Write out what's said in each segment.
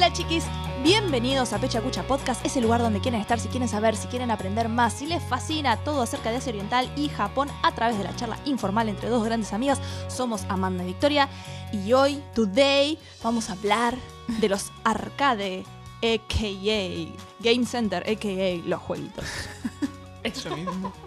Hola chiquis, bienvenidos a Pecha Cucha Podcast, es el lugar donde quieren estar, si quieren saber, si quieren aprender más, si les fascina todo acerca de Asia Oriental y Japón a través de la charla informal entre dos grandes amigas. Somos Amanda y Victoria y hoy, today, vamos a hablar de los arcade, a.k.a. Game Center, a.k.a. los jueguitos. Eso mismo.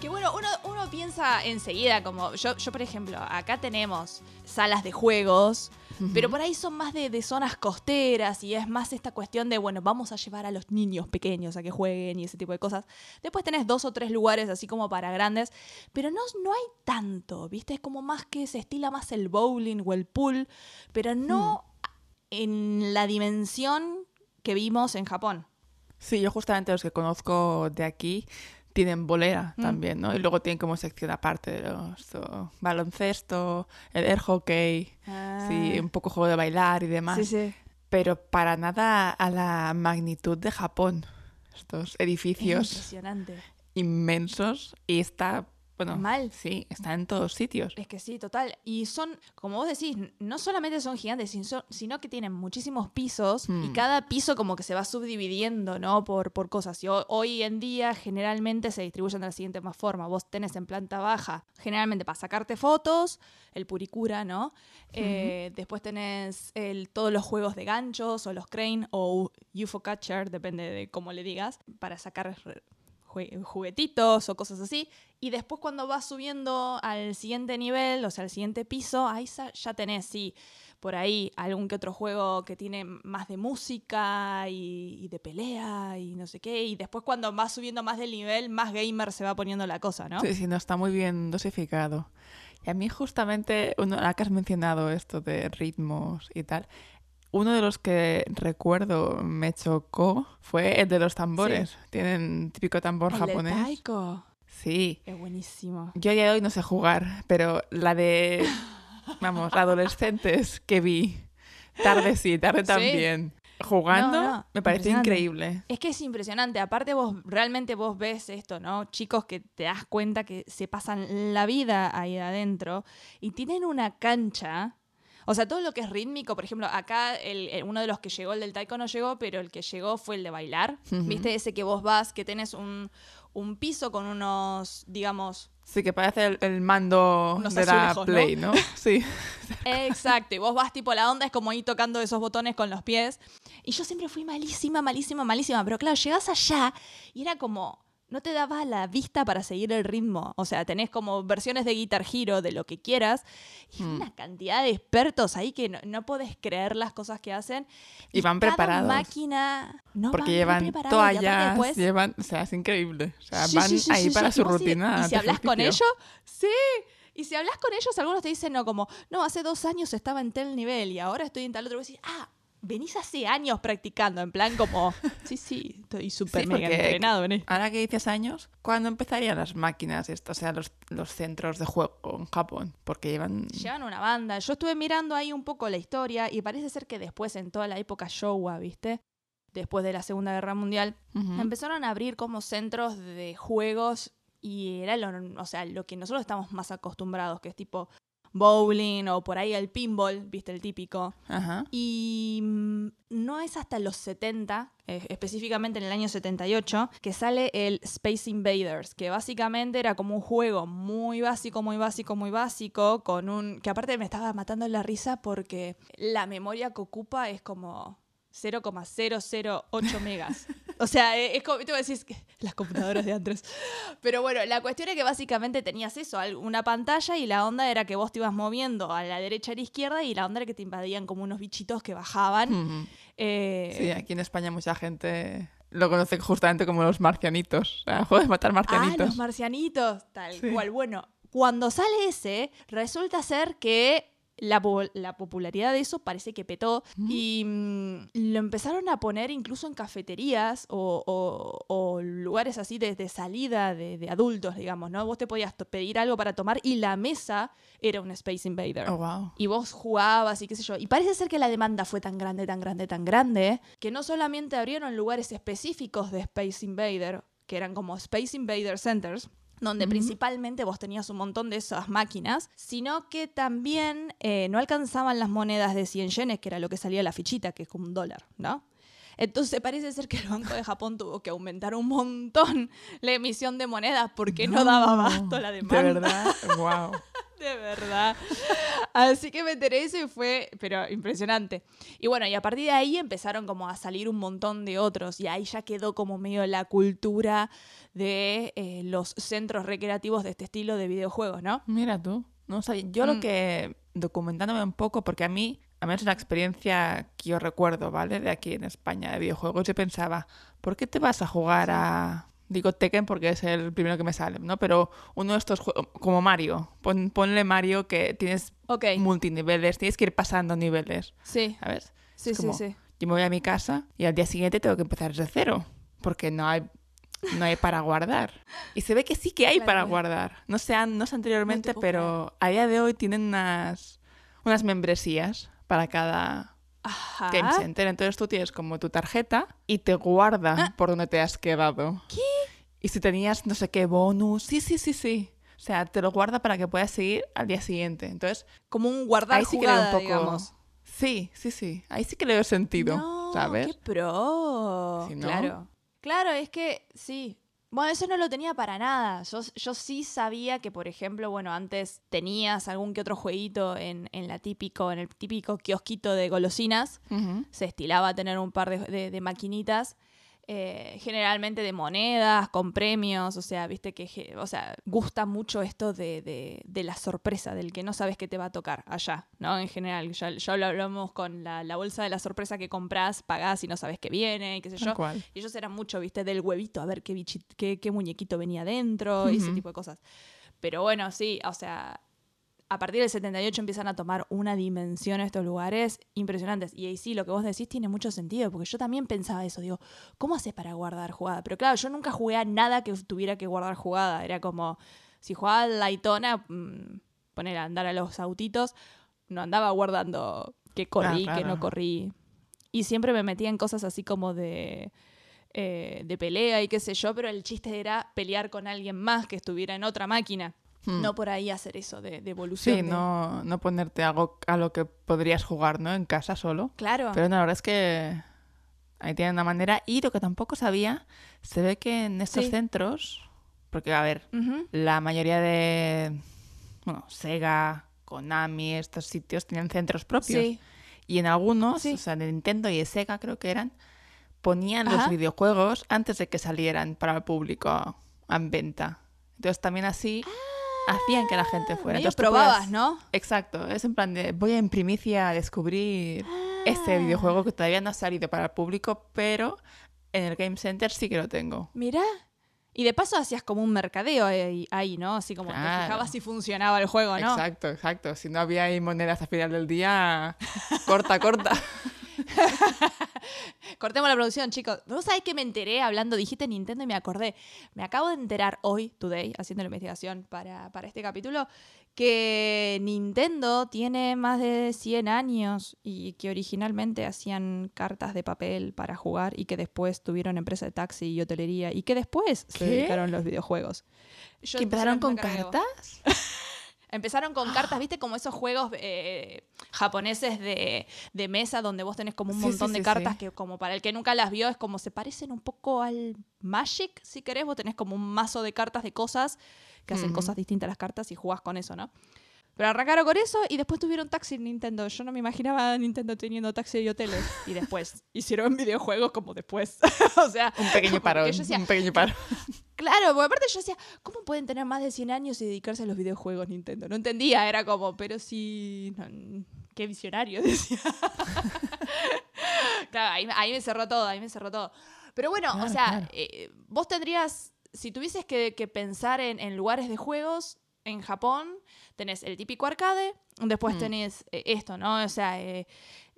Que bueno, uno, uno piensa enseguida, como yo, yo, por ejemplo, acá tenemos salas de juegos, pero por ahí son más de, de zonas costeras y es más esta cuestión de, bueno, vamos a llevar a los niños pequeños a que jueguen y ese tipo de cosas. Después tenés dos o tres lugares así como para grandes, pero no, no hay tanto, ¿viste? Es como más que se estila más el bowling o el pool, pero no en la dimensión que vimos en Japón. Sí, yo justamente los que conozco de aquí tienen bolera Mm. también, ¿no? Y luego tienen como sección aparte de los baloncesto, el air hockey, sí, un poco juego de bailar y demás. Ah. sí, sí. Pero para nada a la magnitud de Japón. Estos Es edificios impresionante. inmensos y está, bueno, Mal. sí, está en todos sitios. Es que sí, total. Y son, como vos decís, no solamente son gigantes, sin- sino que tienen muchísimos pisos y Hmm. cada piso como que se va subdividiendo, ¿no? Por, por cosas. Y ho- hoy en día generalmente se distribuyen de la siguiente más forma. Vos tenés en planta baja, generalmente para sacarte fotos, el puricura, ¿no? Eh, después tenés el, todos los juegos de ganchos o los crane o UFO catcher, depende de cómo le digas, para sacar juguetitos o cosas así. Y después cuando vas subiendo al siguiente nivel, o sea, al siguiente piso, ahí ya tenés, sí, por ahí algún que otro juego que tiene más de música y, de pelea y no sé qué. Y después cuando vas subiendo más del nivel, más gamer se va poniendo la cosa, ¿no? Sí, sí, no está muy bien dosificado. Y a mí justamente, ahora que has mencionado esto de ritmos y tal, uno de los que recuerdo me chocó fue el de los tambores. Tienen típico tambor El de japonés. taiko. Sí. Es buenísimo. Yo a día de hoy no sé jugar, pero la de, vamos, adolescentes que vi, tarde sí, tarde Sí. también, jugando, No, no, me impresionante. increíble. Es que es impresionante. Aparte vos realmente vos ves esto, ¿no? Chicos que te das cuenta que se pasan la vida ahí adentro y tienen una cancha. O sea, todo lo que es rítmico, por ejemplo, acá el- el- uno de los que llegó, el del taiko no llegó, pero el que llegó fue el de bailar. ¿Viste? Ese que vos vas, que tenés un, un piso con unos, digamos, Sí, que parece el, el mando de la azulejos, ¿no? Play, ¿no? Sí. Exacto, y vos vas tipo, la onda es como ir tocando esos botones con los pies. Y yo siempre fui malísima, malísima, malísima. Pero claro, llegás allá y era como, no te daba la vista para seguir el ritmo. O sea, tenés como versiones de Guitar Hero, de lo que quieras. Y Hmm. una cantidad de expertos ahí que no, no podés creer las cosas que hacen. Y van cada preparados. máquina... No, Porque llevan. Y toallas, después- llevan, o sea, es increíble. O sea, Sí, van sí, sí, ahí para su Y rutina. Y si hablas con ellos, sí. Y si hablas con ellos, algunos te dicen, no, como, no, hace dos años estaba en tal nivel y ahora estoy en tal otro. Y vos decís, ah, venís hace años practicando. En plan, como, sí, sí, estoy súper Sí, mega entrenado en esto. Ahora que dices años, ¿cuándo empezarían las máquinas, esto, o sea, los, los centros de juego en Japón? Porque llevan... Llevan una banda. Yo estuve mirando ahí un poco la historia y parece ser que después, en toda la época Showa, ¿viste? Después de la Segunda Guerra Mundial, empezaron a abrir como centros de juegos y era lo, o sea, lo que nosotros estamos más acostumbrados, que es tipo bowling o por ahí el pinball, viste el típico. Ajá. Y mm, no es hasta los 70, eh, específicamente en el año 78, que sale el Space Invaders, que básicamente era como un juego muy básico, muy básico, muy básico, con un... que aparte me estaba matando la risa porque la memoria que ocupa es como 0,008 megas. O sea, eh, es como, decir, que las computadoras de antes. Pero bueno, la cuestión es que básicamente tenías eso, una pantalla y la onda era que vos te ibas moviendo a la derecha y a la izquierda y la onda era que te invadían como unos bichitos que bajaban. Eh, Sí, aquí en España mucha gente lo conoce justamente como los marcianitos. O sea, juego de matar ah, marcianitos. los marcianitos, tal Sí. cual. Bueno, cuando sale ese, resulta ser que la, po- la popularidad de eso parece que petó y mm, lo empezaron a poner incluso en cafeterías o, o- o lugares así de, de salida de, de adultos, digamos, ¿no? Vos te podías pedir algo para tomar y la mesa era un Space Invader. Oh, wow. Y vos jugabas y qué sé yo. Y parece ser que la demanda fue tan grande, tan grande, tan grande, que no solamente abrieron lugares específicos de Space Invader, que eran como Space Invader Centers, donde principalmente vos tenías un montón de esas máquinas, sino que también eh, no alcanzaban las monedas de 100 yenes, que era lo que salía la fichita, que es como un dólar, ¿no? Entonces parece ser que el Banco de Japón tuvo que aumentar un montón la emisión de monedas porque no, daba abasto la demanda. De verdad, wow. De verdad. Así que me enteré eso y fue, pero impresionante. Y bueno, y a partir de ahí empezaron como a salir un montón de otros y ahí ya quedó como medio la cultura de eh, los centros recreativos de este estilo de videojuegos, ¿no? Mira tú. No sabía. Yo Mm. lo que, documentándome un poco, porque a mí, a es una experiencia que yo recuerdo, ¿vale? De aquí en España, de videojuegos, yo pensaba, ¿por qué te vas a jugar a... Digo Tekken porque es el primero que me sale, ¿no? Pero uno de estos juegos, como Mario, pon- ponle Mario que tienes Ok. multiniveles, tienes que ir pasando niveles, Sí, ¿sabes? sí, Es sí, como, sí. Yo me voy a mi casa y al día siguiente tengo que empezar desde cero, porque no hay, no hay para guardar. Y se ve que sí que hay Claro, para guardar. No sé, no sé anteriormente, puedo pero a día de hoy tienen unas, unas membresías para cada Ajá. Game Center. Entonces tú tienes como tu tarjeta y te guarda Ah. por donde te has quedado. ¿Qué? Y si tenías no sé qué bonus, sí, sí, sí, sí. O sea, te lo guarda para que puedas seguir al día siguiente. Entonces, Como un guardar ahí sí que jugada, un poco... digamos. Sí, sí, sí. Ahí sí que le veo sentido, No, ¿sabes? qué pro. Si no- Claro. Claro, es que sí. Bueno, eso no lo tenía para nada. Yo, yo sí sabía que, por ejemplo, bueno, antes tenías algún que otro jueguito en, en la típico, en el típico kiosquito de golosinas. Se estilaba tener un par de, de- de maquinitas. Eh, generalmente de monedas, con premios, o sea, viste que, o sea, gusta mucho esto de, de- de la sorpresa, del que no sabes qué te va a tocar allá, ¿no? En general, ya, ya lo hablamos con la, la bolsa de la sorpresa que compras, pagás y no sabes qué viene, y qué sé yo. cual. Y ellos eran mucho, viste, del huevito, a ver qué, bichi- qué, qué muñequito venía dentro, y ese tipo de cosas. Pero bueno, sí, o sea, a partir del 78 empiezan a tomar una dimensión estos lugares impresionantes. Y ahí sí, lo que vos decís tiene mucho sentido, porque yo también pensaba eso, digo, ¿cómo haces para guardar jugada? Pero claro, yo nunca jugué a nada que tuviera que guardar jugada. Era como, si jugaba a Daytona, mm, poner a andar a los autitos, no andaba guardando que corrí, Ah, que no corrí. Y siempre me metía en cosas así como de, eh, de pelea y qué sé yo, pero el chiste era pelear con alguien más que estuviera en otra máquina. Hmm. No por ahí hacer eso de, de evolución. Sí, de- no, no ponerte algo a lo que podrías jugar, ¿no? En casa solo. Claro. Pero no, la verdad es que ahí tienen una manera. Y lo que tampoco sabía, se ve que en estos Sí. centros, porque a ver, la mayoría de, bueno, Sega, Konami, estos sitios tienen centros propios. Sí. Y en algunos, Sí. o sea, de Nintendo y de Sega creo que eran, ponían Ajá. los videojuegos antes de que salieran para el público en venta. Entonces también así hacían que la gente fuera. Entonces tú probabas, ¿no? Exacto, es en plan de voy en primicia a descubrir este Ah. videojuego que todavía no ha salido para el público, pero en el Game Center sí que lo tengo. Mirá. Y de paso hacías como un mercadeo ahí, ahí, ¿no? Así como te fijabas si funcionaba el juego, ¿no? Exacto, exacto. Si no había ahí monedas al final del día, corta, corta. Cortemos la producción, chicos. ¿Vos sabés que me enteré hablando? Dijiste Nintendo y me acordé. Me acabo de enterar hoy, today, haciendo la investigación para, para este capítulo, que Nintendo tiene más de 100 años y que originalmente hacían cartas de papel para jugar y que después tuvieron empresa de taxi y hotelería y que después se dedicaron a los videojuegos. Yo ¿Que empezaron con cartas? Empezaron con cartas, ¿viste? Como esos juegos eh, japoneses de, de mesa donde vos tenés como un Sí, montón sí, de sí, cartas que como para el que nunca las vio es como se parecen un poco al Magic, si querés. Vos tenés como un mazo de cartas de cosas que hacen Ujú. cosas distintas a las cartas y jugás con eso, ¿no? Pero arrancaron con eso y después tuvieron taxi en Nintendo. Yo no me imaginaba a Nintendo teniendo taxi y hoteles. Y después hicieron videojuegos como después. o sea, Un pequeño parón. decía, un pequeño parón. Claro, porque aparte yo decía, ¿cómo pueden tener más de 100 años y dedicarse a los videojuegos Nintendo? No entendía, era como, pero sí, no, qué visionario, decía. claro, ahí, ahí me cerró todo, ahí me cerró todo. Pero bueno, o sea, claro. eh, vos tendrías, si tuvieses que, que pensar en, en lugares de juegos, en Japón tenés el típico arcade, después Mm. tenés eh, esto, ¿no? O sea, eh,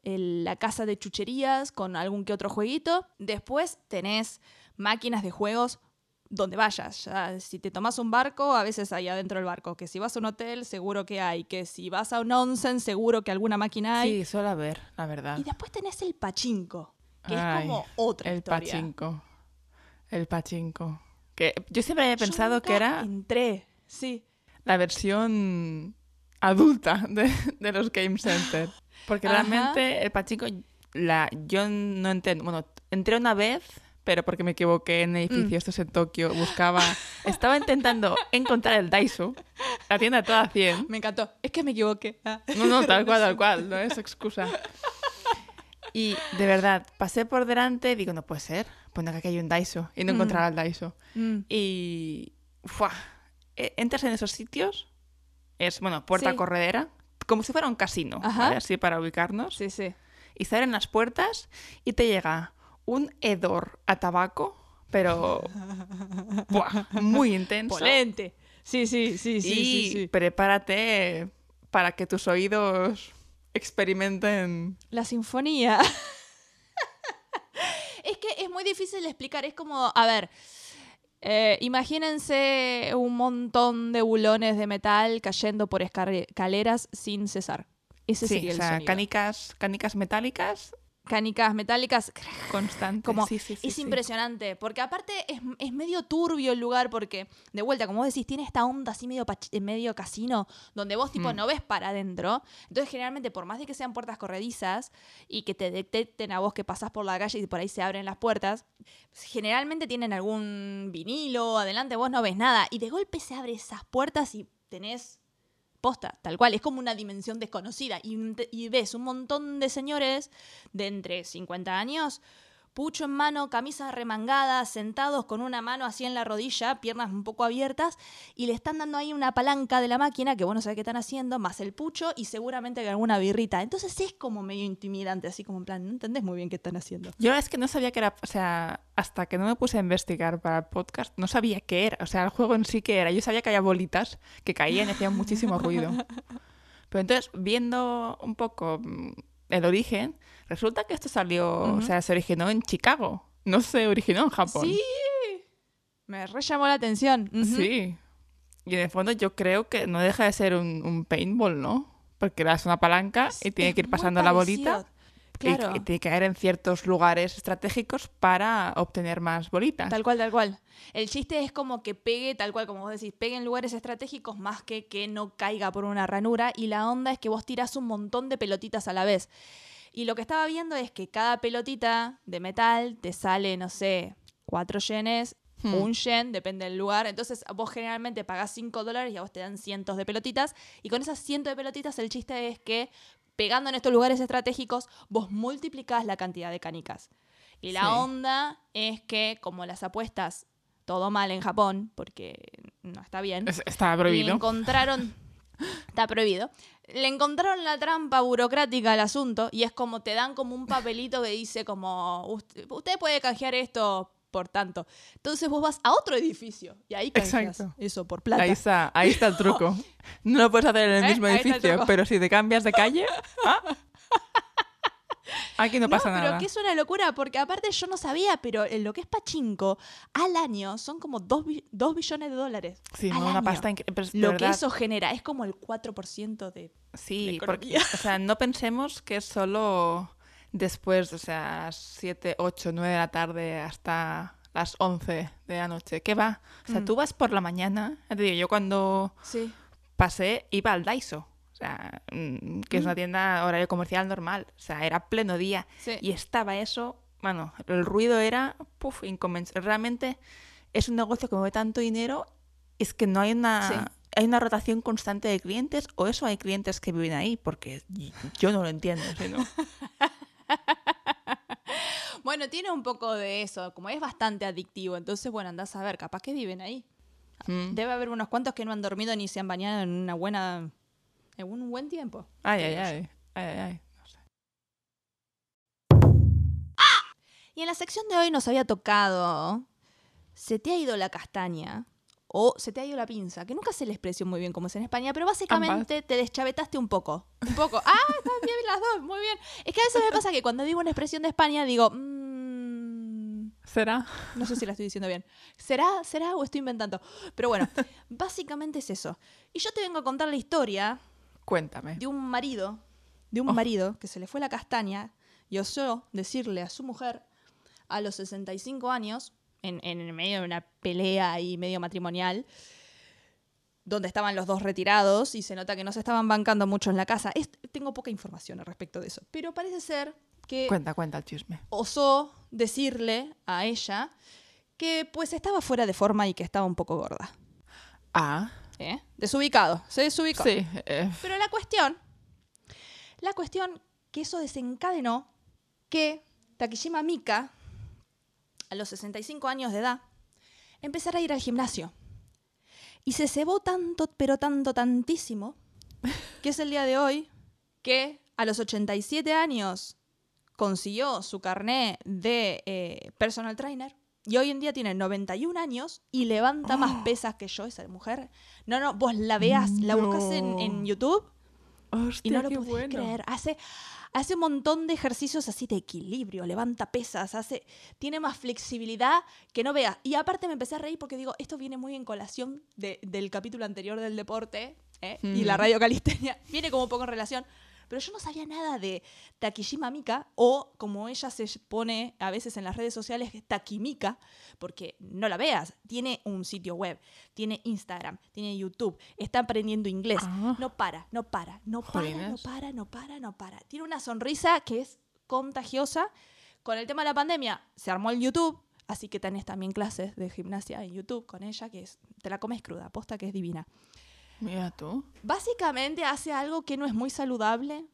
el- la casa de chucherías con algún que otro jueguito. Después tenés máquinas de juegos donde vayas. Ya, si te tomas un barco, a veces hay adentro del barco. Que si vas a un hotel, seguro que hay. Que si vas a un onsen, seguro que alguna máquina hay. Sí, suele haber, la verdad. Y después tenés el pachinko, que Ay, es como otra El historia. pachinko. El pachinko. Que yo siempre había pensado que era Entré, sí. la versión adulta de, de los Game Center. Porque Ajá. realmente el pachinko, la, yo no entiendo. Bueno, entré una vez, pero porque me equivoqué en el Mm. edificio, esto es en Tokio. Buscaba, estaba intentando encontrar el Daiso, la tienda toda 100. Me encantó. Es que me equivoqué. Ah. No, no, tal cual, tal cual, no es excusa. Y de verdad, pasé por delante, digo, no puede ser, pues que aquí hay un Daiso, y no Mm. encontraba el Daiso. Mm. Y. ¡fua! E- Entras en esos sitios, es, bueno, puerta Sí. corredera, como si fuera un casino. Así para ubicarnos. Sí, sí. Y se abren las puertas y te llega un hedor a tabaco, pero. ¡buah! Muy intenso. Polente. Sí, sí, sí, sí, y sí, sí. prepárate para que tus oídos experimenten. La sinfonía. es que es muy difícil de explicar. Es como, a ver, eh, imagínense un montón de bulones de metal cayendo por escaleras sin cesar. Ese Sí, sería o sea, sonido. canicas, canicas metálicas Canicas metálicas. constantes. Como Sí, sí, sí, es sí. impresionante, porque aparte es, es medio turbio el lugar, porque de vuelta, como vos decís, tiene esta onda así medio, eh, medio casino, donde vos tipo Mm. no ves para adentro. Entonces generalmente, por más de que sean puertas corredizas y que te detecten a vos que pasás por la calle y por ahí se abren las puertas, generalmente tienen algún vinilo, adelante vos no ves nada, y de golpe se abren esas puertas y tenés tal cual, es como una dimensión desconocida. Y, y ves un montón de señores de entre 50 años, pucho en mano, camisa remangada, sentados con una mano así en la rodilla, piernas un poco abiertas, y le están dando ahí una palanca de la máquina que vos no sabés qué están haciendo, más el pucho y seguramente que alguna birrita. Entonces es como medio intimidante, así como en plan, no entendés muy bien qué están haciendo. Yo es que no sabía que era, o sea, hasta que no me puse a investigar para el podcast, no sabía qué era, o sea, el juego en sí qué era. Yo sabía que había bolitas que caían y hacían muchísimo ruido. Pero entonces, viendo un poco mm, el origen, resulta que esto salió, o sea, se originó en Chicago, no se originó en Japón. Sí, me re llamó la atención. Sí. Y en el fondo yo creo que no deja de ser un, un paintball, ¿no? Porque le das una palanca y tiene Es que ir pasando la bolita. Claro. Y, tiene que caer en ciertos lugares estratégicos para obtener más bolitas. Tal cual, tal cual. El chiste es como que pegue, tal cual como vos decís, pegue en lugares estratégicos más que que no caiga por una ranura. Y la onda es que vos tirás un montón de pelotitas a la vez. Y lo que estaba viendo es que cada pelotita de metal te sale, no sé, cuatro yenes, Hmm. un yen, depende del lugar. Entonces vos generalmente pagás 5 dólares y a vos te dan cientos de pelotitas. Y con esas cientos de pelotitas el chiste es que pegando en estos lugares estratégicos, vos multiplicás la cantidad de canicas. Y la Sí. onda es que, como las apuestas, todo mal en Japón, porque no está bien, Es- Está le prohibido. encontraron. Está prohibido. Le encontraron la trampa burocrática al asunto y es como te dan como un papelito que dice como usted, usted puede canjear esto por tanto. Entonces vos vas a otro edificio y ahí Exacto. eso por plata. Ahí está, ahí está el truco. No lo puedes hacer en el ¿Eh? mismo Ahí el edificio, truco. pero si te cambias de calle, ¿ah? aquí no No, pasa pero nada. que es una locura, porque aparte yo no sabía, pero en lo que es Pachinko, al año son como 2 billones de dólares. Sí, al no, una año. pasta increíble. Lo que eso genera es como el 4% de... Sí, de porque, o sea, no pensemos que es solo después, o sea, 7, 8, 9 de la tarde hasta las 11 de la noche. ¿Qué va? O sea, Mm. tú vas por la mañana. Ya te digo, yo cuando Sí. pasé iba al Daiso. O sea, mm, que es una tienda horario comercial normal. O sea, era pleno día. Sí. Y estaba eso, bueno, el ruido era, puf, inconmensurable. Realmente es un negocio que mueve tanto dinero, es que no hay una, Sí. hay una rotación constante de clientes, o eso hay clientes que viven ahí, porque yo no lo entiendo. ¿sí, no? Bueno, tiene un poco de eso, como es bastante adictivo, entonces, bueno, andás a ver, capaz que viven ahí. Mm. Debe haber unos cuantos que no han dormido ni se han bañado en una buena... en un buen tiempo. Ay, ay, ay, ay, ay, ay. No sé. Y en la sección de hoy nos había tocado... Se te ha ido la castaña o se te ha ido la pinza, que nunca se le expresó muy bien como es en España, pero básicamente te deschavetaste un poco. Un poco. Ah, están bien las dos, muy bien. Es que a veces me pasa que cuando digo una expresión de España digo... "Mm, ¿Será? No sé si la estoy diciendo bien. ¿Será, será o estoy inventando? Pero bueno, básicamente es eso. Y yo te vengo a contar la historia Cuéntame. de un marido, de un Oh. marido que se le fue la castaña y osó decirle a su mujer a los 65 años, en, en el medio de una pelea ahí medio matrimonial, donde estaban los dos retirados y se nota que no se estaban bancando mucho en la casa. Es- tengo poca información al respecto de eso, pero parece ser que Cuenta, cuenta el chisme. osó decirle a ella que pues estaba fuera de forma y que estaba un poco gorda. Ah, ¿eh? Desubicado, se desubicó. sí. eh, Pero la cuestión, la cuestión que eso desencadenó que Takishima Mika, a los 65 años de edad, empezara a ir al gimnasio. Y se cebó tanto, pero tanto, tantísimo, que es el día de hoy que a los 87 años consiguió su carné de eh, personal trainer. Y hoy en día tiene 91 años y levanta más pesas que yo, esa mujer. No, no, vos la veas, la buscas en, en No. YouTube y hostia, no lo podés bueno. creer. Hace, hace un montón de ejercicios así de equilibrio, levanta pesas, hace, tiene más flexibilidad que no veas. Y aparte me empecé a reír porque digo, esto viene muy en colación de- del capítulo anterior del deporte ¿eh? y la Ujú. radio calistenia. Viene como un poco en relación. Pero yo no sabía nada de Takishima Mika o como ella se pone a veces en las redes sociales, Takimika, porque no la veas. Tiene un sitio web, tiene Instagram, tiene YouTube, está aprendiendo inglés. Ah. No para, no para, no para, no para, no para, no para. Tiene una sonrisa que es contagiosa. Con el tema de la pandemia se armó el YouTube, así que tenés también clases de gimnasia en YouTube con ella, que es, te la comes cruda, aposta que es divina. Mira tú. Básicamente hace algo que no es muy saludable,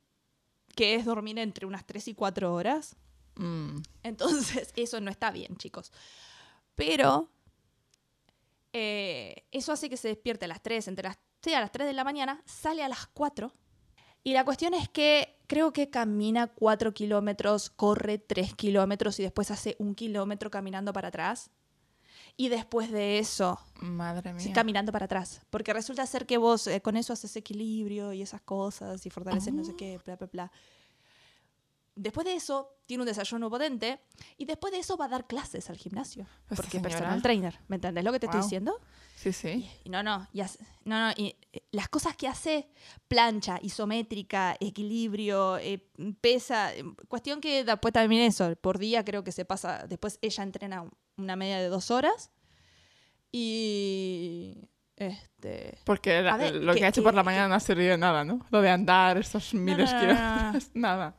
que es dormir entre unas 3 y 4 horas. Mm, Entonces, eso no está bien, chicos. Pero eh, eso hace que se despierte a las 3, entre las, sí, a las 3 de la mañana, sale a las 4. Y la cuestión es que creo que camina 4 kilómetros, corre 3 kilómetros y después hace un kilómetro caminando para atrás. Y después de eso, madre mía. Caminando para atrás. Porque resulta ser que vos eh, con eso haces equilibrio y esas cosas y fortaleces no sé qué, bla, bla, bla. Después de eso, tiene un desayuno potente y después de eso va a dar clases al gimnasio. Porque es personal trainer. ¿Me entendés lo que te estoy Guau. diciendo? Sí, sí. Y no, no, y hace- no, no, y eh, las cosas que hace, plancha, isométrica, equilibrio, eh, pesa, eh, cuestión que después también eso, por día creo que se pasa, después ella entrena una media de dos horas y este... Porque la- ver, lo que, que- ha hecho que- por la mañana no ha servido de nada, ¿no? Lo de andar estos miles no, no, kilómetros, nada.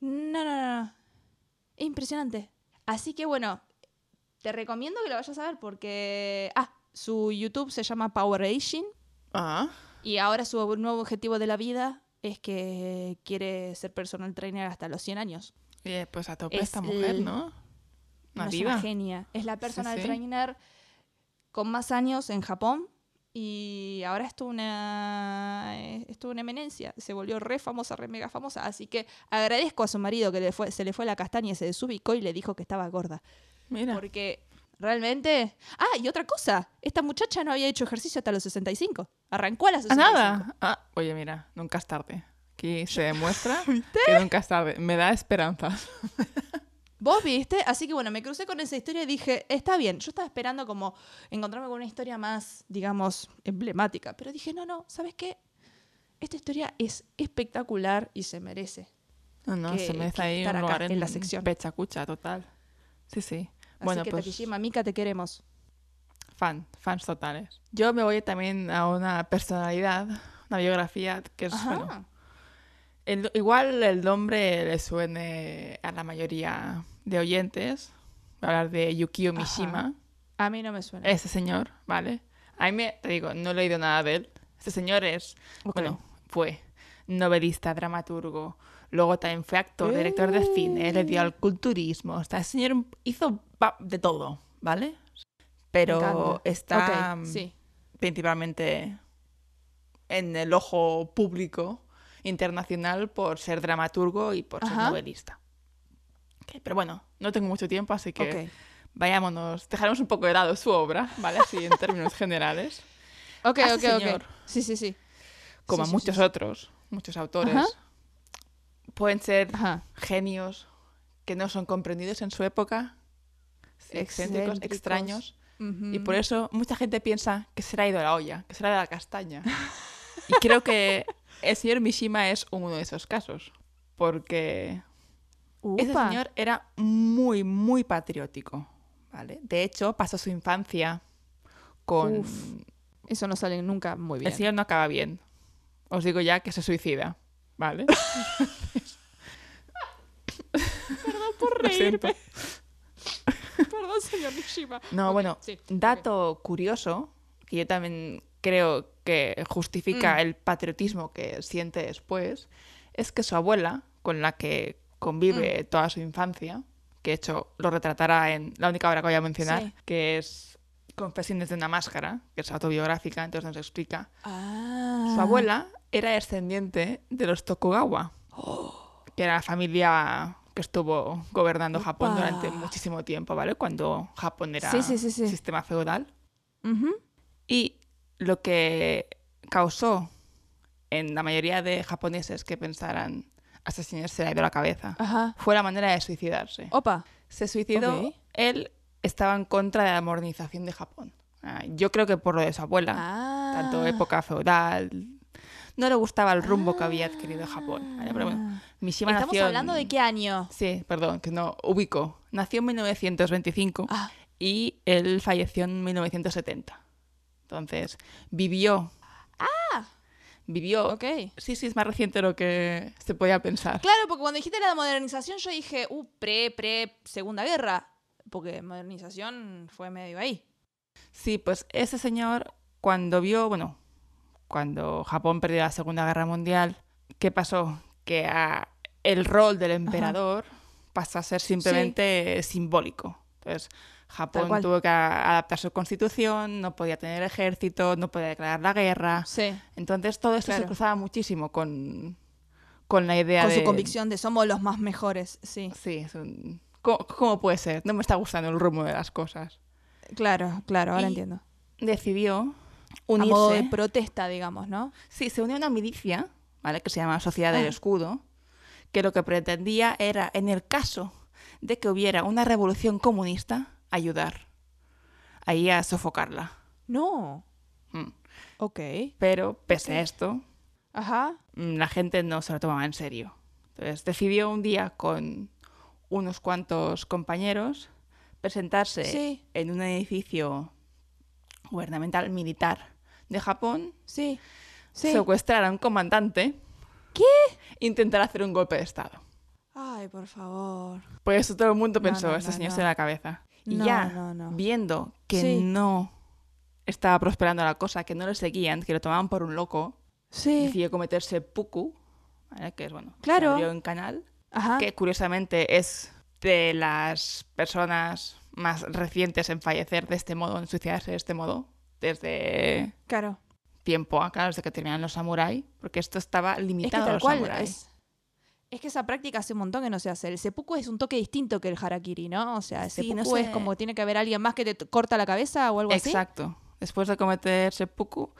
No, no, no, no. Es impresionante. Así que bueno, te recomiendo que lo vayas a ver porque... Ah, su YouTube se llama Power Aging. Ah, Y ahora su nuevo objetivo de la vida es que quiere ser personal trainer hasta los 100 años. oye, pues a tope Es esta mujer, el- ¿no? No, es una genia. Es la personal sí. trainer con más años en Japón. Y ahora es una, eh, es toda una eminencia. Se volvió re famosa, re mega famosa. Así que agradezco a su marido que le fue, se le fue la castaña y se desubicó y le dijo que estaba gorda. Mira. Porque realmente... Ah, y otra cosa. Esta muchacha no había hecho ejercicio hasta los 65. Arrancó a las ¿A 65. nada? Ah, oye, mira, nunca es tarde. Aquí se demuestra que nunca es tarde. Me da esperanza. ¿Vos viste? Así que bueno, me crucé con esa historia y dije, está bien. Yo estaba esperando como encontrarme con una historia más, digamos, emblemática. Pero dije, no, no, ¿sabes qué? Esta historia es espectacular y se merece. No, no, que- se merece ahí estar un acá, lugar en, en la sección. Pechacucha, total. Sí, sí. Así bueno, que pues Takishima Mika, te queremos. fan, fans totales. Yo me voy también a una personalidad, una biografía que es, bueno, el- igual el nombre le suene a la mayoría de oyentes. Voy a hablar de Yukio Ajá. Mishima. A mí no me suena. Ese señor, ¿vale? A mí me, te digo, no he leído nada de él. Este señor es, bueno, fue novelista, dramaturgo, luego también fue actor, director de cine, le dio al culturismo. O sea, el señor hizo de todo, ¿vale? Pero está mm, sí. principalmente en el ojo público internacional por ser dramaturgo y por ser Ajá. novelista. Ok, pero bueno, no tengo mucho tiempo, así que Ok. vayámonos, dejaremos un poco de lado su obra, ¿vale? Así en términos generales. Ok, a ok, este ok. señor. Sí, sí, sí. Como Sí, sí, muchos sí, otros, muchos autores, Ajá. pueden ser Ajá. genios que no son comprendidos en su época, excéntricos, Excéntricos. extraños, y por eso mucha gente piensa que se le ha ido la olla, que se le ha ido la castaña. y creo que el señor Mishima es uno de esos casos, porque ese Upa. señor era muy, muy patriótico, ¿vale? De hecho, pasó su infancia con... Uf, Eso no sale nunca muy bien. El señor no acaba bien. Os digo ya que se suicida, ¿vale? Perdón por reírme. Perdón, señor Nishima. No, bueno, sí, dato curioso, que yo también creo que justifica Mm. el patriotismo que siente después, es que su abuela, con la que convive Mm. toda su infancia, que de hecho lo retratará en la única obra que voy a mencionar, Sí. que es Confesiones de una máscara, que es autobiográfica, entonces nos explica. Ah. Su abuela era descendiente de los Tokugawa, que era la familia que estuvo gobernando Japón durante muchísimo tiempo, ¿vale? Cuando Japón era Sí, sistema feudal. Y lo que causó en la mayoría de japoneses que pensaran a este señor se le ha ido la cabeza Ajá. fue la manera de suicidarse. Opa. Se suicidó, él estaba en contra de la modernización de Japón. Ah, Yo creo que por lo de su abuela, Ah. tanto época feudal, no le gustaba el rumbo que había adquirido Japón. ¿vale? Pero bueno, Mishima ¿Estamos nació en- hablando de qué año? Sí, perdón, que no ubico. Nació en 1925 Ah, y él falleció en 1970. Entonces, vivió. ¡Ah! Vivió. ok. Sí, sí, es más reciente de lo que se podía pensar. Claro, porque cuando dijiste la modernización yo dije, uh, pre, pre, Segunda Guerra. Porque modernización fue medio ahí. Sí, pues ese señor, cuando vio, bueno, cuando Japón perdió la Segunda Guerra Mundial, ¿qué pasó? Que a- el rol del emperador pasó a ser simplemente simbólico. Entonces, Japón tuvo que a- adaptar su constitución, no podía tener ejército, no podía declarar la guerra. Sí. Entonces todo esto se cruzaba muchísimo con, con la idea Con de... su convicción de somos los más mejores, sí. Sí, un- ¿Cómo, cómo puede ser? No me está gustando el rumbo de las cosas. Claro, claro, ahora Y entiendo. Decidió A unirse... modo de protesta, digamos, ¿no? Sí, se unió a una milicia, ¿vale? Que se llama Sociedad del Ah. Escudo, que lo que pretendía era, en el caso de que hubiera una revolución comunista, ayudar. Ahí a sofocarla. No. Mm. Ok. Pero, pese a esto, Ajá. mm, la gente no se lo tomaba en serio. Entonces decidió un día con unos cuantos compañeros presentarse Sí. en un edificio gubernamental militar de Japón, Sí. Sí. secuestrar a un comandante, ¿Qué? intentar hacer un golpe de Estado. Ay, por favor. Pues todo el mundo No, pensó, no, este no, señor da la cabeza. Y No, ya, no, no. viendo que Sí. no estaba prosperando la cosa, que no le seguían, que lo tomaban por un loco, Sí. decidió cometerse puku, ¿vale? que es bueno, se Claro. abrió en canal, Ajá. que curiosamente es de las personas más recientes en fallecer de este modo, en suicidarse de este modo, desde Claro. tiempo acá, desde que terminaron los samuráis, porque esto estaba Es que limitado a los cual samuráis. es. Es que esa práctica hace un montón que no se hace. El seppuku es un toque distinto que el harakiri, ¿no? O sea, el Sí, seppuku no es como tiene que haber alguien más que te corta la cabeza o algo así. Exacto. Después de cometer seppuku,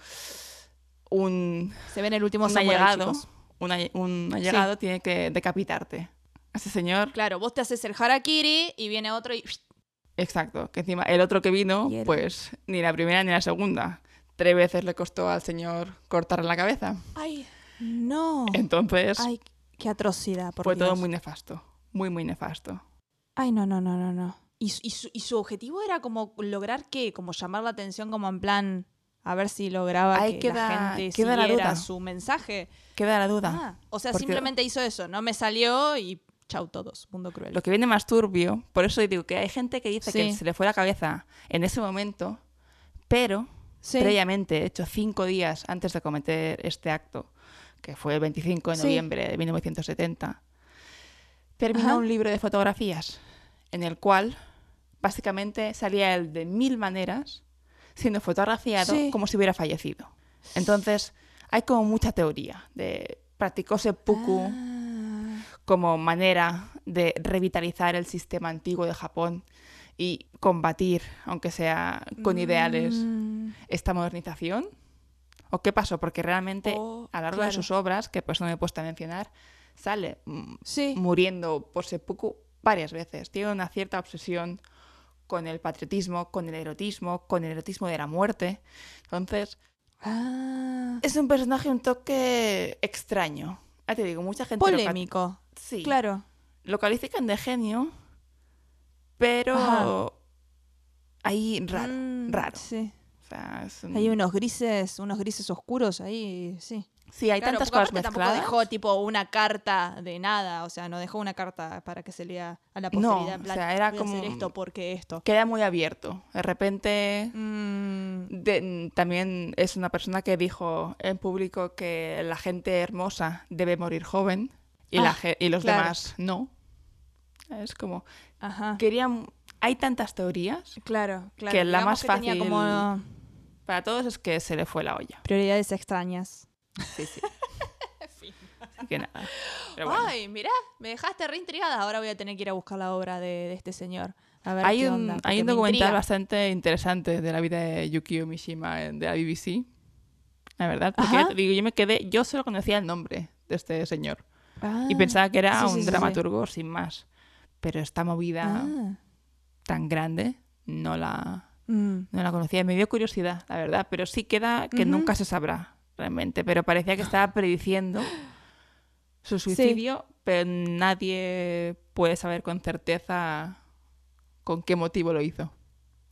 un, Se ve en el último un Samurai, allegado, un, alle- un allegado tiene que decapitarte. Ese señor, Claro, vos te haces el harakiri y viene otro y... exacto, que encima el otro que vino, pues ni la primera ni la segunda. Tres veces le costó al señor cortarle la cabeza. ¡Ay! No. Entonces ¡Ay, qué atrocidad, por fue todo muy nefasto. Muy, muy nefasto. Ay, no, no, no, no, no. ¿Y, su- y su, y su objetivo era como lograr qué? Como llamar la atención como en plan... A ver si lograba Ahí que queda- la gente queda la siguiera duda. su mensaje. Queda la duda. Ah, o sea, Porque- simplemente hizo eso. No me salió y chau todos. Mundo cruel. Lo que viene más turbio, por eso digo que hay gente que dice que se le fue la cabeza en ese momento, pero Sí. previamente, de hecho cinco días antes de cometer este acto, que fue el 25 de Sí. noviembre de 1970, terminó Ajá. un libro de fotografías en el cual básicamente salía él de mil maneras siendo fotografiado Sí. como si hubiera fallecido. Entonces, hay como mucha teoría de practicó seppuku Ah. como manera de revitalizar el sistema antiguo de Japón y combatir, aunque sea con ideales, Mm. esta modernización? ¿O qué pasó? Porque realmente Oh, a lo largo de sus obras, que pues no me he puesto a mencionar, sale mm, Sí. muriendo por seppuku varias veces. Tiene una cierta obsesión con el patriotismo, con el erotismo, con el erotismo de la muerte. Entonces, Ah. es un personaje un toque extraño. Ya te digo, mucha gente... Polémico. Sí. Claro. Lo califican de genio, pero Ajá. ahí raro, Mm, raro. Sí. O sea, es un- Hay unos grises, unos grises oscuros ahí, sí. Sí, hay Claro, tantas cosas aparte tampoco mezcladas. dejó tipo una carta de nada, o sea, no dejó una carta para que se lea a la No, posteridad. en o plan, sea, era hacer como- esto porque esto. Queda muy abierto. De repente Mm, de- también es una persona que dijo en público que la gente hermosa debe morir joven y, la Ah, y los claro. demás no. Es como, ajá. querían... Hay tantas teorías. Claro, claro. que la Digamos más que tenía fácil- como Para todos es que se le fue la olla. prioridades extrañas. Sí, sí. Así que nada. Pero bueno. Ay, mirá, me dejaste reintrigada. Ahora voy a tener que ir a buscar la obra de, de este señor. A ver Hay qué un, onda, hay un me documental intriga. bastante interesante de la vida de Yukio Mishima en- de la BBC. La verdad, porque te digo, yo me quedé, yo solo conocía el nombre de este señor Ah, y pensaba que era sí, sí, un sí, sí. dramaturgo sin más. Pero esta movida ah, tan grande no la, mm. no la conocía. Me dio curiosidad, la verdad, pero sí queda que nunca se sabrá realmente. Pero parecía que estaba prediciendo su suicidio, pero nadie puede saber con certeza con qué motivo lo hizo.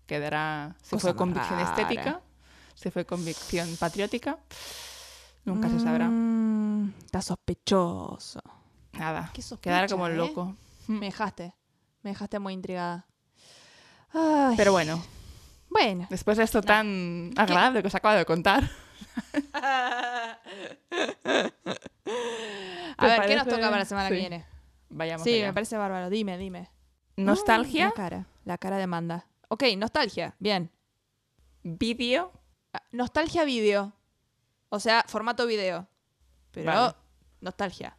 Quedará. Si Cosa fue convicción rara. estética, si fue convicción patriótica, nunca se sabrá. Mm, está sospechoso. Nada. Quedará como ¿eh? loco. Me dejaste. Me dejaste muy intrigada. Ay, Pero bueno, bueno. después de esto tan agradable que os acabo de contar, A ¿Te ver, ¿qué nos toca para la semana que viene? vayamos Sí, allá. me parece bárbaro. Dime, dime. Nostalgia, la cara. La cara de Manda. Ok, nostalgia. Bien. vídeo. Ah, Nostalgia video. O sea, formato video. Pero Vale. nostalgia.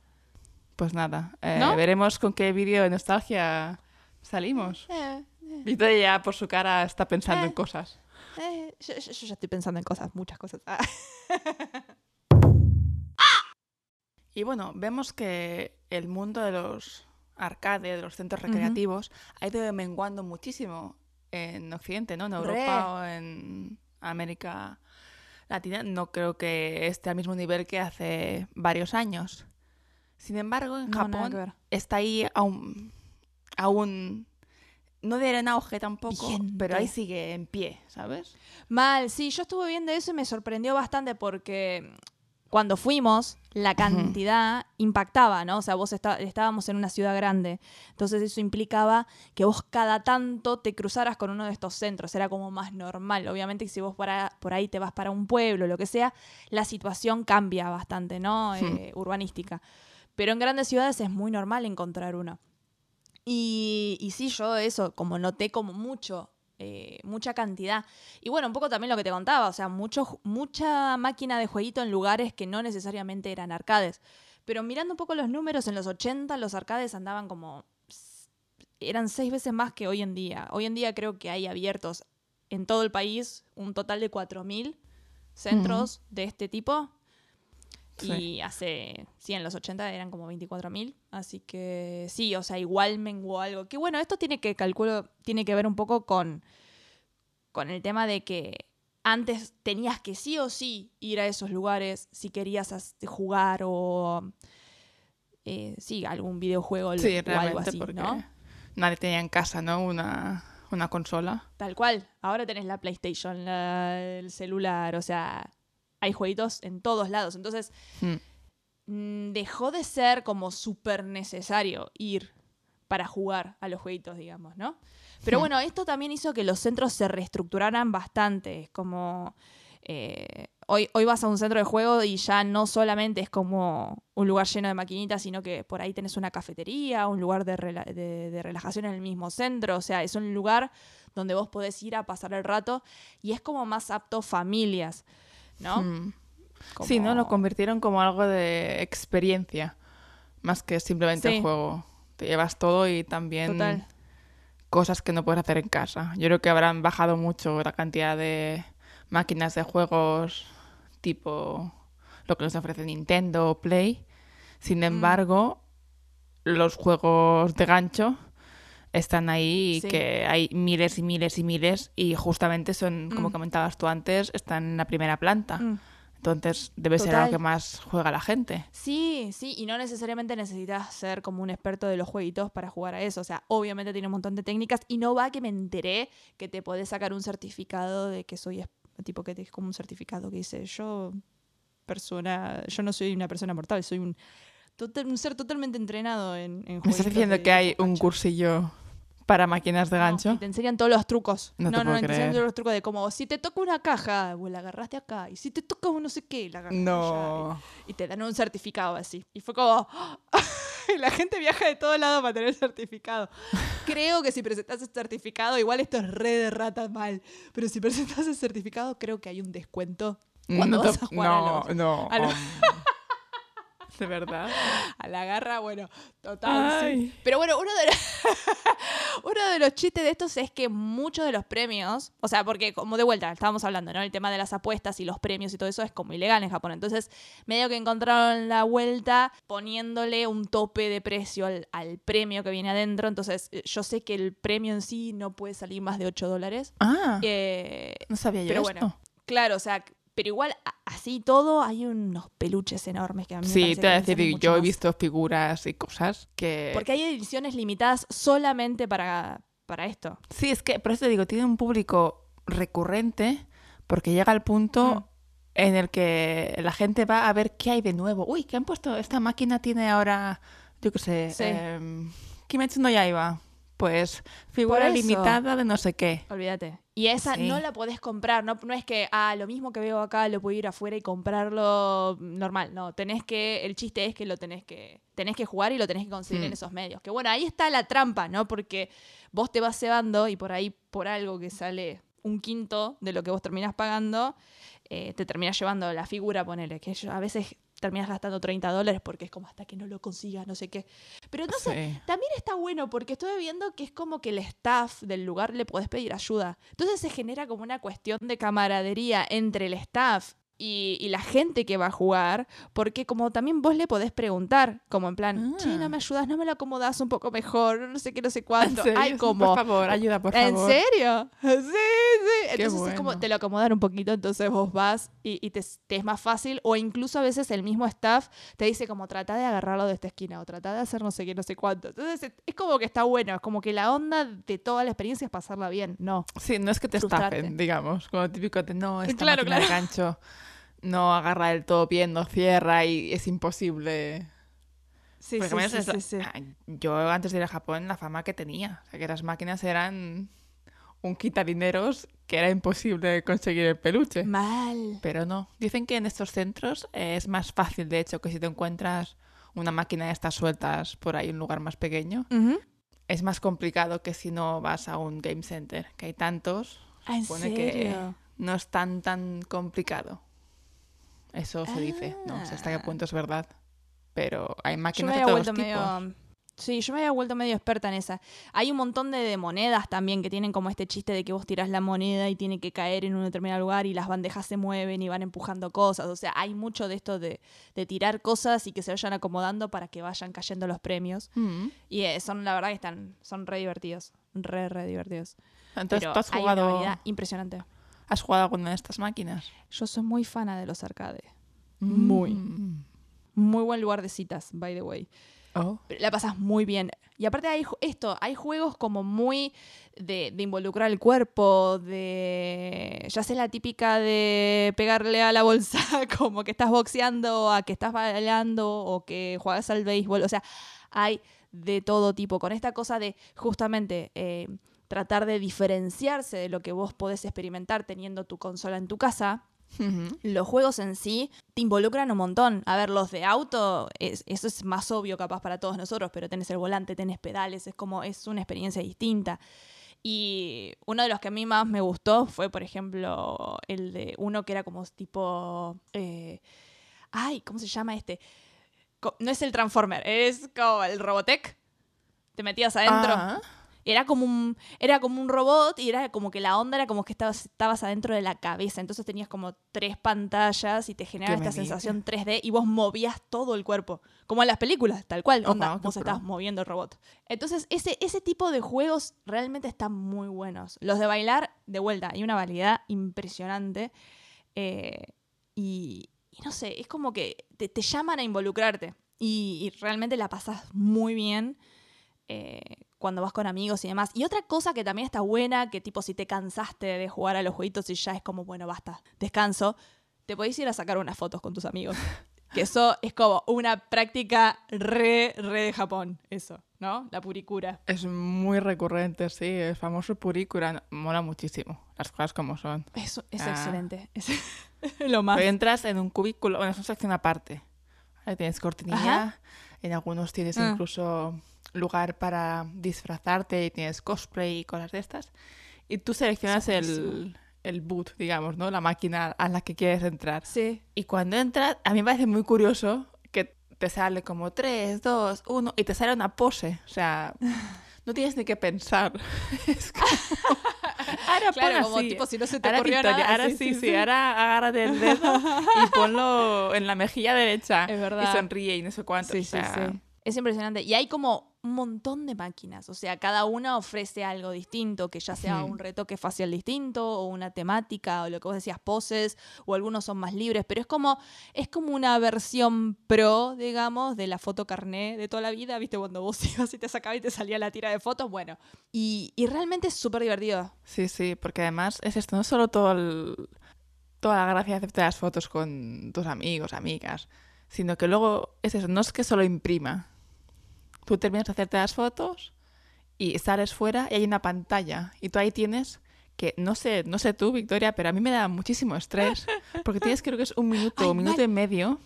Pues nada, eh, ¿No? veremos con qué vídeo de nostalgia salimos. Eh, Vito ya por su cara está pensando en Eh. cosas. eh, yo, yo- yo ya estoy pensando en cosas, muchas cosas. Ah. Y bueno, vemos que el mundo de los arcades, de los centros recreativos, ha ido menguando muchísimo en Occidente, ¿no? En Europa o en América Latina. No creo que esté al mismo nivel que hace varios años. Sin embargo, en No, Japón está ahí aún, aún no de en auge tampoco, Vigente. pero ahí sigue en pie, ¿sabes? Mal, sí, yo estuve viendo eso y me sorprendió bastante porque cuando fuimos, la cantidad impactaba, ¿no? O sea, vos está- estábamos en una ciudad grande, entonces eso implicaba que vos cada tanto te cruzaras con uno de estos centros, era como más normal. Obviamente que si vos para- por ahí te vas para un pueblo, lo que sea, la situación cambia bastante, ¿no? Eh, urbanística. Pero en grandes ciudades es muy normal encontrar uno. Y, y sí, yo eso, como noté como mucho, eh, mucha cantidad. Y bueno, un poco también lo que te contaba, o sea, mucho, mucha máquina de jueguito en lugares que no necesariamente eran arcades. Pero mirando un poco los números, en los 80 los arcades andaban como... eran seis veces más que hoy en día. Hoy en día creo que hay abiertos en todo el país un total de 4.000 centros de este tipo. Sí. Y hace, sí, en los 80 eran como 24.000. Así que sí, o sea, igual menguó algo. Que bueno, esto tiene que, calculo, tiene que ver un poco con, con el tema de que antes tenías que sí o sí ir a esos lugares si querías as- jugar o, eh, sí, algún videojuego Sí, o algo así, porque ¿no? nadie tenía en casa, ¿no? Una, una consola. Tal cual. Ahora tenés la PlayStation, la- el celular, o sea, hay jueguitos en todos lados. Entonces, Mm. mm, dejó de ser como súper necesario ir para jugar a los jueguitos, digamos, ¿no? Pero Hmm. bueno, esto también hizo que los centros se reestructuraran bastante. Es como. eh, hoy, hoy vas a un centro de juego y ya no solamente es como un lugar lleno de maquinitas, sino que por ahí tenés una cafetería, un lugar de, rela- de- de relajación en el mismo centro. O sea, es un lugar donde vos podés ir a pasar el rato y es como más apto familias, ¿no? Mm. Sí, ¿no? Lo convirtieron como algo de experiencia, más que simplemente Sí. el juego. Te llevas todo y también Total. cosas que no puedes hacer en casa. Yo creo que habrán bajado mucho la cantidad de máquinas de juegos tipo lo que nos ofrece Nintendo o Play. Sin embargo, los juegos de gancho están ahí y Sí. que hay miles y miles y miles y justamente son, como Mm. comentabas tú antes, están en la primera planta. Mm. Entonces debe ser algo que más juega la gente. Sí, sí, y no necesariamente necesitas ser como un experto de los jueguitos para jugar a eso. O sea, obviamente tiene un montón de técnicas y no va que me enteré que te podés sacar un certificado de que soy, tipo que te es como un certificado que dice yo, persona, yo no soy una persona mortal, soy un, total- un ser totalmente entrenado en, en ¿Me estás diciendo de que hay un gancho". cursillo para máquinas de No, gancho? y te enseñan todos los trucos. No No, te no, puedo te enseñan todos los trucos de como si te toca una caja, pues la agarraste acá. Y si te toca un no sé qué, la agarraste allá. No. Y te dan un certificado así. Y fue como. la gente viaja de todos lados para tener el certificado. Creo que si presentas el certificado, igual esto es re de rata mal. Pero si presentas el certificado, creo que hay un descuento cuando no, vas a jugar a no, los- no. a los- De verdad. a la garra. Bueno, total. sí. Pero bueno, uno de, los uno de los chistes de estos es que muchos de los premios, o sea, porque como de vuelta estábamos hablando, ¿no? El tema de las apuestas y los premios y todo eso es como ilegal en Japón. Entonces, medio que encontraron la vuelta poniéndole un tope de precio al, al premio que viene adentro. Entonces, eh, yo sé que el premio en sí no puede salir más de 8 dólares. Ah, Eh, no sabía yo pero esto. bueno, claro, o sea, pero igual así todo hay unos peluches enormes que a mí me Sí, te voy a decir, yo he visto figuras y cosas que... Porque hay ediciones limitadas solamente para, para esto. Sí, es que, por eso te digo, tiene un público recurrente porque llega al punto Mm. en el que la gente va a ver qué hay de nuevo. Uy, ¿qué han puesto? Esta máquina tiene ahora, yo qué sé, Sí. em, Kimetsu no Yaiba. Pues figura limitada de no sé qué. Olvídate. Y esa Sí. no la podés comprar. No, no es que, ah, lo mismo que veo acá lo puedo ir afuera y comprarlo normal. No, tenés que. El chiste es que lo tenés que. Tenés que jugar y lo tenés que conseguir en Hmm. esos medios. Que bueno, ahí está la trampa, ¿no? Porque vos te vas cebando y por ahí, por algo que sale un quinto de lo que vos terminás pagando, eh, te terminás llevando la figura, ponele. Que yo- a veces terminás gastando 30 dólares porque es como hasta que no lo consigas, no sé qué. Pero no sé, Sí. también está bueno porque estoy viendo que es como que el staff del lugar le podés pedir ayuda. Entonces se genera como una cuestión de camaradería entre el staff y, y la gente que va a jugar, porque como también vos le podés preguntar, como en plan, che, Ah. no me ayudas, no me lo acomodás un poco mejor, no sé qué, no sé ¿En cuánto. Hay como... Por favor, ayuda, por ¿En favor. serio? Sí, sí. Qué Entonces es como te lo acomodan un poquito, entonces vos vas y, y te, te es más fácil. O incluso a veces el mismo staff te dice como trata de agarrarlo de esta esquina o trata de hacer no sé qué, no sé cuánto. Entonces es, es como que está bueno, es como que la onda de toda la experiencia es pasarla bien. No. Sí, no es que te Frustrarte. estafen, digamos. Como típico de no, esta Claro, de gancho no agarra del todo bien, no cierra y es imposible. Sí, Porque sí, menos sí, sí, sí. ah, Yo antes de ir a Japón, la fama que tenía. O sea, que las máquinas eran un quitadineros que era imposible conseguir el peluche. Mal. Pero no. Dicen que en estos centros es más fácil, de hecho, que si te encuentras una máquina de estas sueltas por ahí un lugar más pequeño, es más complicado que si no vas a un game center, que hay tantos. Ah, ¿En supone que no es tan tan complicado. Eso se dice. No sé hasta qué Ah. punto es verdad. Pero hay máquinas de todos vuelto tipos. medio. Sí, yo me había vuelto medio experta en esa. Hay un montón de, de monedas también que tienen como este chiste de que vos tirás la moneda y tiene que caer en un determinado lugar y las bandejas se mueven y van empujando cosas. O sea, hay mucho de esto de, de tirar cosas y que se vayan acomodando para que vayan cayendo los premios. Mm. Y eh, son, la verdad que están, son re divertidos. Re, re divertidos. Entonces, Pero ¿tú has hay una jugado, impresionante. Has jugado alguna de estas máquinas? Yo soy muy fana de los arcades. Muy. Mm. Muy buen lugar de citas, by the way. Oh. la pasas muy bien. Y aparte hay esto, hay juegos como muy de, de involucrar el cuerpo, de... Ya sé la típica de pegarle a la bolsa como que estás boxeando, a que estás bailando o que juegas al béisbol. O sea, hay de todo tipo. Con esta cosa de justamente eh, tratar de diferenciarse de lo que vos podés experimentar teniendo tu consola en tu casa los juegos en sí te involucran un montón. A ver, los de auto, es- eso es más obvio capaz para todos nosotros, pero tenés el volante, tenés pedales, es como, es una experiencia distinta. Y uno de los que a mí más me gustó fue, por ejemplo, el de uno que era como tipo... eh, ay, ¿cómo se llama este? Co- No es el Transformer, es como el Robotech. Te metías adentro. Ah, Era como un, era como un robot y era como que la onda era como que estabas, estabas adentro de la cabeza. Entonces tenías como tres pantallas y te generaba ¿Qué me esta sensación 3D y vos movías todo el cuerpo. Como en las películas, tal cual. Oh, Onda, vos estabas moviendo el robot. Entonces, ese, ese tipo de juegos realmente están muy buenos. Los de bailar, de vuelta, hay una variedad impresionante. Eh, y, y no sé, es como que te, te llaman a involucrarte y, y realmente la pasas muy bien. eh, cuando vas con amigos y demás. Y otra cosa que también está buena, que tipo si te cansaste de jugar a los jueguitos y ya es como, bueno, basta, descanso, te podéis ir a sacar unas fotos con tus amigos. Que eso es como una práctica re, re de Japón, eso, ¿no? La puricura. Es muy recurrente, sí. El famoso purikura mola muchísimo. Las cosas como son. Eso es Ah. excelente. Es lo más. Pero entras en un cubículo, bueno, es una sección aparte. ¿vale? Tienes cortinilla, Ajá. en algunos tienes Ah. incluso lugar para disfrazarte y tienes cosplay y cosas de estas. Y tú seleccionas el, el boot, digamos, ¿no? La máquina a la que quieres entrar. Sí. Y cuando entras, a mí me parece muy curioso que te sale como 3, 2, 1 y te sale una pose. O sea, no tienes ni que pensar. Es como... Ahora Claro, pon como así. tipo si no se te Ahora, nada. ahora sí, sí, ahora agárrate el dedo y ponlo en la mejilla derecha. Es verdad. Y sonríe y no sé cuánto. Sí, o sí, sea, sí. Es impresionante. Y hay como un montón de máquinas. O sea, cada una ofrece algo distinto, que ya sea un retoque facial distinto, o una temática, o lo que vos decías, poses, o algunos son más libres. Pero es como, es como una versión pro, digamos, de la foto carné de toda la vida. ¿Viste? Cuando vos ibas y te sacabas y te salía la tira de fotos. Bueno. Y, y realmente es súper divertido. Sí, sí, porque además es esto, no solo todo el- toda la gracia de hacerte las fotos con tus amigos, amigas, sino que luego es eso, no es que solo imprima. Tú terminas de hacerte las fotos y sales fuera y hay una pantalla y tú ahí tienes que no sé, no sé tú, Victoria, pero a mí me da muchísimo estrés porque tienes creo que es un minuto, Ay, un minuto y medio.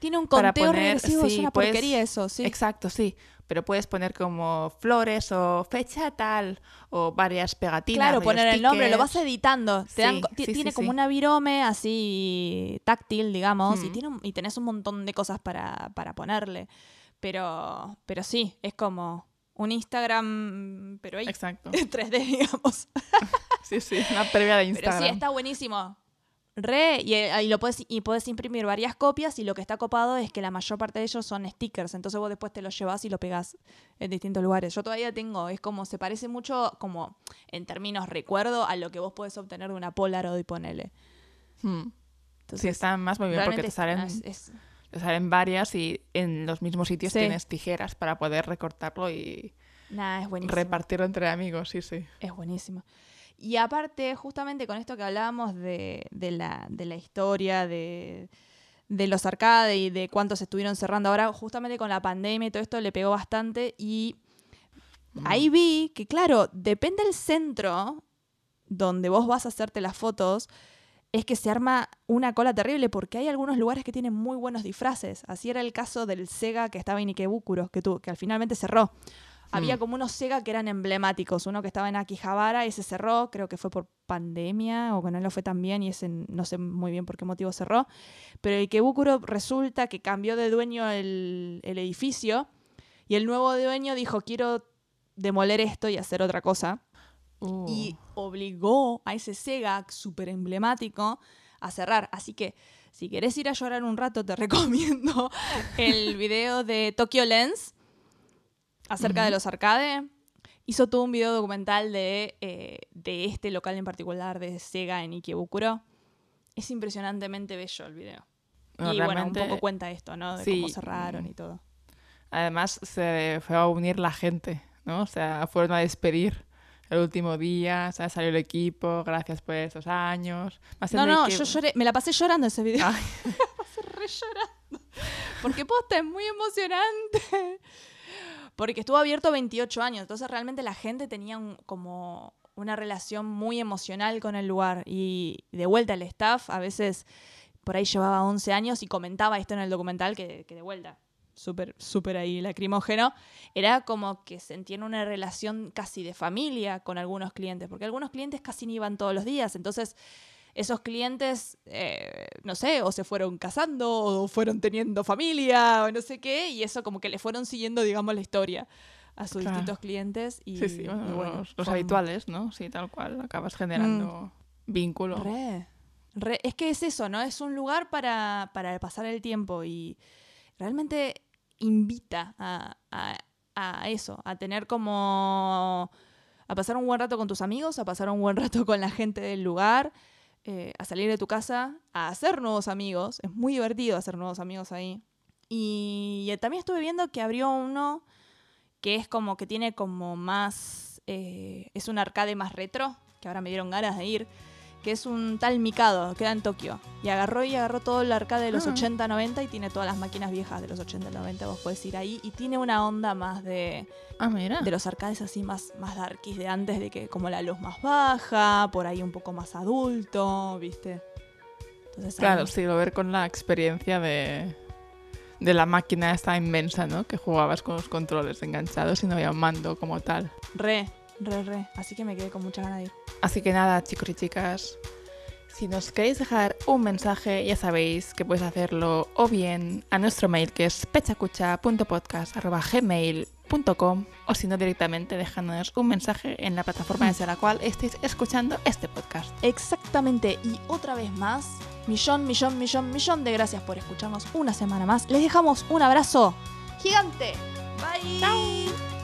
Tiene un Para conteo poner- regresivo, es sí, una puedes- porquería eso, sí. Exacto, sí, pero puedes poner como flores o fecha tal o varias pegatinas. Claro, poner el nombre, lo vas editando. Te dan Sí, ti- sí, tiene como una virome así táctil, digamos, y, Mm. tiene un- y tenés un montón de cosas para, para ponerle. Pero, pero sí, es como un Instagram, pero ahí Exacto. en 3D, digamos. Sí, sí, una previa de Pero Instagram. sí, está buenísimo. Re, y, eh, y lo puedes, y puedes imprimir varias copias y lo que está copado es que la mayor parte de ellos son stickers, entonces vos después te los llevas y lo pegás en distintos lugares. Yo todavía tengo, es como, se parece mucho como en términos recuerdo a lo que vos podés obtener de una Polaroid, ponele. Hmm. Entonces, Sí, están más muy bien porque te salen, es- es- te salen varias y en los mismos sitios Sí. tienes tijeras para poder recortarlo y nada, es buenísimo. repartirlo entre amigos, sí, sí. Es buenísimo. Y aparte, justamente con esto que hablábamos de, de la, de la historia, de, de los arcade y de cuántos estuvieron cerrando ahora, justamente con la pandemia y todo esto le pegó bastante. Y Mm. ahí vi que, claro, depende del centro donde vos vas a hacerte las fotos, es que se arma una cola terrible porque hay algunos lugares que tienen muy buenos disfraces. Así era el caso del Sega que estaba en Ikebukuro, que, al finalmente cerró. Había como unos Sega que eran emblemáticos. Uno que estaba en Akihabara, ese cerró, creo que fue por pandemia o que no lo fue tan bien y ese no sé muy bien por qué motivo cerró. Pero el Ikebukuro resulta que cambió de dueño el, el edificio y el nuevo dueño dijo quiero demoler esto y hacer otra cosa Uh. y obligó a ese Sega súper emblemático a cerrar. Así que si querés ir a llorar un rato, te recomiendo el video de Tokyo Lens acerca de los arcade. Hizo todo un video documental de, eh, de este local en particular de Sega en Ikebukuro. Es impresionantemente bello el video. No, y bueno, un poco cuenta esto, ¿no? De sí, cómo cerraron y todo. Además, se fue a unir la gente, ¿no? O sea, fueron a despedir el último día, salió el equipo, gracias por estos años. Más No, no, que- yo lloré, me la pasé llorando ese video. Ay. me pasé re llorando. Porque posta es muy emocionante. Porque estuvo abierto 28 años, entonces realmente la gente tenía un- como una relación muy emocional con el lugar. Y de vuelta el staff a veces por ahí llevaba 11 años y comentaba esto en el documental que, que de vuelta, súper, súper ahí lacrimógeno, era como que sentían una relación casi de familia con algunos clientes, porque algunos clientes casi ni iban todos los días, entonces esos clientes, eh, no sé, o se fueron casando, o fueron teniendo familia, o no sé qué, y eso como que le fueron siguiendo, digamos, la historia a sus Claro. distintos clientes. Y, Sí, sí, bueno, y bueno, los, habituales, ¿no? Sí, tal cual, acabas generando vínculo. Re, re- es que es eso, ¿no? Es un lugar para, para pasar el tiempo y realmente invita a, a- eso, a tener como... a pasar un buen rato con tus amigos, a pasar un buen rato con la gente del lugar. eh, a salir de tu casa, a hacer nuevos amigos. Es muy divertido hacer nuevos amigos ahí. Y, también estuve viendo que abrió uno que es como que tiene como más... Eh, es un arcade más retro, que ahora me dieron ganas de ir que es un tal Mikado, queda en Tokio. Y agarró y agarró todo el arcade de los 80, ah. 90 y tiene todas las máquinas viejas de los 80, 90. Vos podés ir ahí y tiene una onda más de. Ah, mira. De los arcades así más, más darkies de antes, de que como la luz más baja, por ahí un poco más adulto, ¿viste? Entonces, claro, sí, lo ver con la experiencia de, de la máquina esta inmensa, ¿no? Que jugabas con los controles enganchados y no había un mando como tal. Re, re, re. Así que me quedé con mucha ganas de ir. Así que nada, chicos y chicas, si nos queréis dejar un mensaje, ya sabéis que podéis hacerlo o bien a nuestro mail que es pechacucha.podcast.gmail.com o si no directamente dejándonos un mensaje en la plataforma desde la cual estéis escuchando este podcast. Exactamente, y otra vez más, millón, millón, millón, millón de gracias por escucharnos una semana más. Les dejamos un abrazo gigante. Bye. Chao.